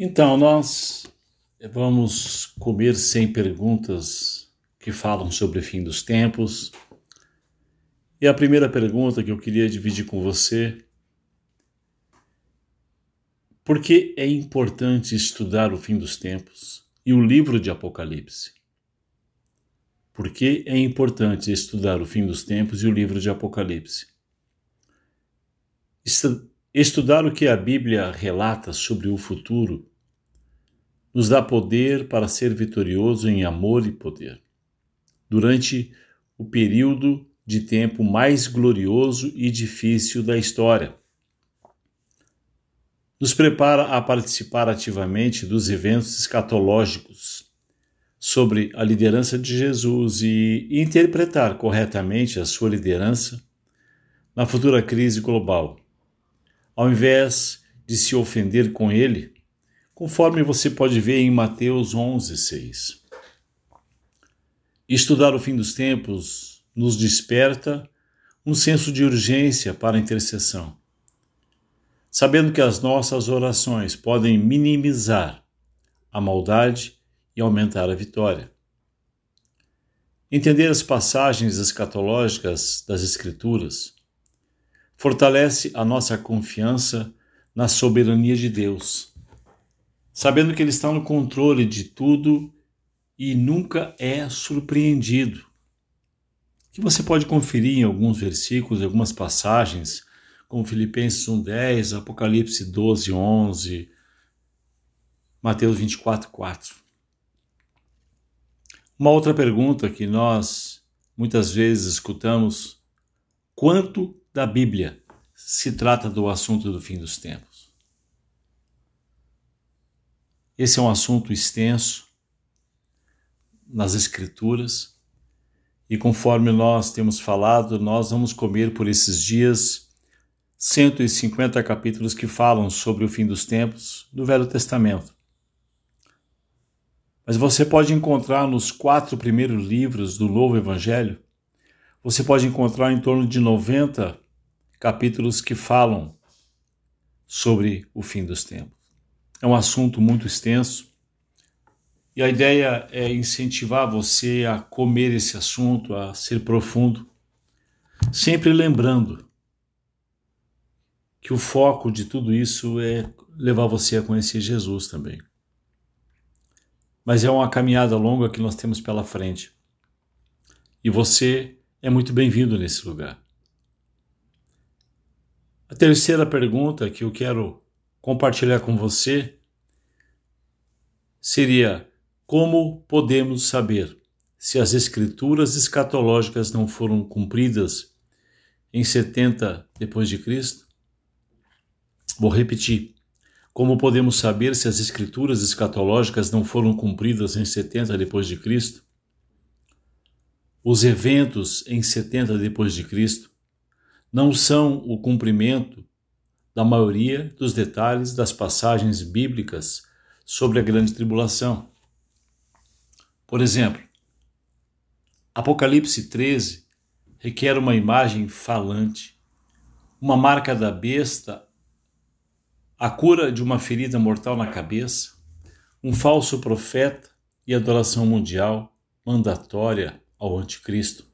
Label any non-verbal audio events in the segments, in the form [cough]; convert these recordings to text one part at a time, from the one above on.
Então, nós vamos comer sem perguntas que falam sobre o fim dos tempos. E a primeira pergunta que eu queria dividir com você: por que é importante estudar o fim dos tempos e o livro de Apocalipse? Por que é importante estudar o fim dos tempos e o livro de Apocalipse? Estudar o que a Bíblia relata sobre o futuro nos dá poder para ser vitorioso em amor e poder. Durante o período de tempo mais glorioso e difícil da história. Nos prepara a participar ativamente dos eventos escatológicos sobre a liderança de Jesus e interpretar corretamente a sua liderança na futura crise global ao invés de se ofender com ele, conforme você pode ver em Mateus 11, 6. Estudar o fim dos tempos nos desperta um senso de urgência para a intercessão, sabendo que as nossas orações podem minimizar a maldade e aumentar a vitória. Entender as passagens escatológicas das Escrituras fortalece a nossa confiança na soberania de Deus, sabendo que Ele está no controle de tudo e nunca é surpreendido. Que você pode conferir em alguns versículos, algumas passagens, como Filipenses 1:10, Apocalipse 12:11, Mateus 24:4. Uma outra pergunta que nós muitas vezes escutamos: quanto da Bíblia se trata do assunto do fim dos tempos. Esse é um assunto extenso nas Escrituras e conforme nós temos falado, nós vamos comer por esses dias 150 capítulos que falam sobre o fim dos tempos do Velho Testamento. Mas você pode encontrar nos quatro primeiros livros do Novo Evangelho, você pode encontrar em torno de 90 capítulos que falam sobre o fim dos tempos. É um assunto muito extenso e a ideia é incentivar você a comer esse assunto, a ser profundo, sempre lembrando que o foco de tudo isso é levar você a conhecer Jesus também. Mas é uma caminhada longa que nós temos pela frente. E você é muito bem-vindo nesse lugar. A terceira pergunta que eu quero compartilhar com você seria: como podemos saber se as escrituras escatológicas não foram cumpridas em 70 depois de Cristo? Vou repetir. Como podemos saber se as escrituras escatológicas não foram cumpridas em 70 depois de Cristo? Os eventos em 70 depois de Cristo não são o cumprimento da maioria dos detalhes das passagens bíblicas sobre a grande tribulação. Por exemplo, Apocalipse 13 requer uma imagem falante, uma marca da besta, a cura de uma ferida mortal na cabeça, um falso profeta e adoração mundial mandatória ao anticristo.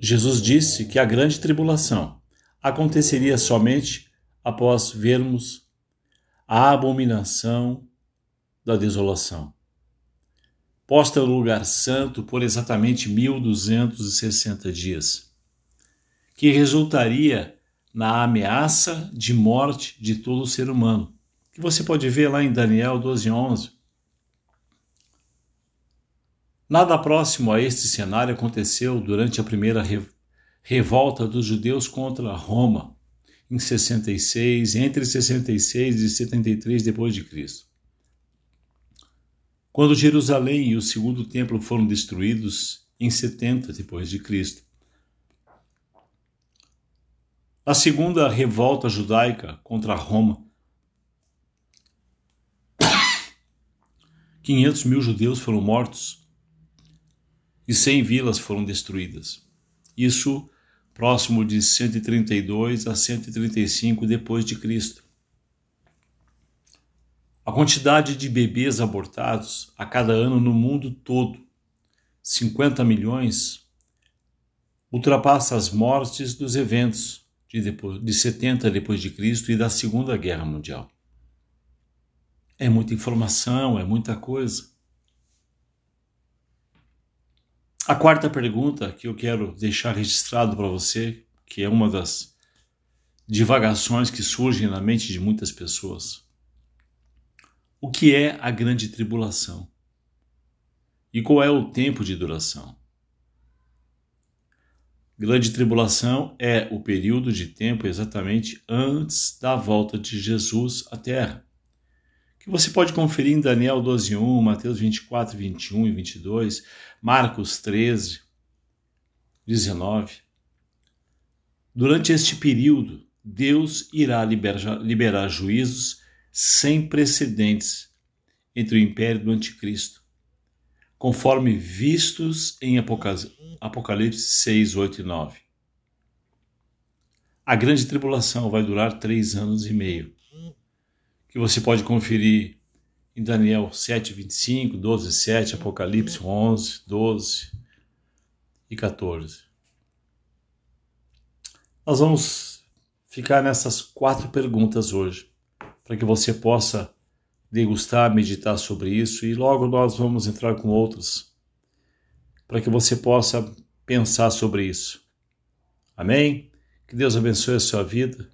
Jesus disse que a grande tribulação aconteceria somente após vermos a abominação da desolação, posta no lugar santo por exatamente 1260 dias, que resultaria na ameaça de morte de todo ser humano, que você pode ver lá em Daniel 12:11. Nada próximo a este cenário aconteceu durante a primeira revolta dos judeus contra Roma, em 66, entre 66 e 73 depois de Cristo. Quando Jerusalém e o segundo templo foram destruídos em 70 depois de Cristo. A segunda revolta judaica contra Roma [coughs] 500 mil judeus foram mortos e 100 vilas foram destruídas. Isso próximo de 132 a 135 depois de Cristo. A quantidade de bebês abortados a cada ano no mundo todo, 50 milhões, ultrapassa as mortes dos eventos de, depois, de 70 depois de Cristo e da Segunda Guerra Mundial. É muita informação, é muita coisa. A quarta pergunta que eu quero deixar registrado para você, que é uma das divagações que surgem na mente de muitas pessoas. O que é a grande tribulação? E qual é o tempo de duração? Grande tribulação é o período de tempo exatamente antes da volta de Jesus à Terra, que você pode conferir em Daniel 12:1, Mateus 24, 21 e 22, Marcos 13, 19. Durante este período, Deus irá liberar, liberar juízos sem precedentes entre o império do Anticristo conforme vistos em Apocalipse 6, 8 e 9. A grande tribulação vai durar três anos e meio, que você pode conferir em Daniel 7, 25, 12, 7, Apocalipse 11, 12 e 14. Nós vamos ficar nessas quatro perguntas hoje, para que você possa degustar, meditar sobre isso e logo nós vamos entrar com outros para que você possa pensar sobre isso. Amém? Que Deus abençoe a sua vida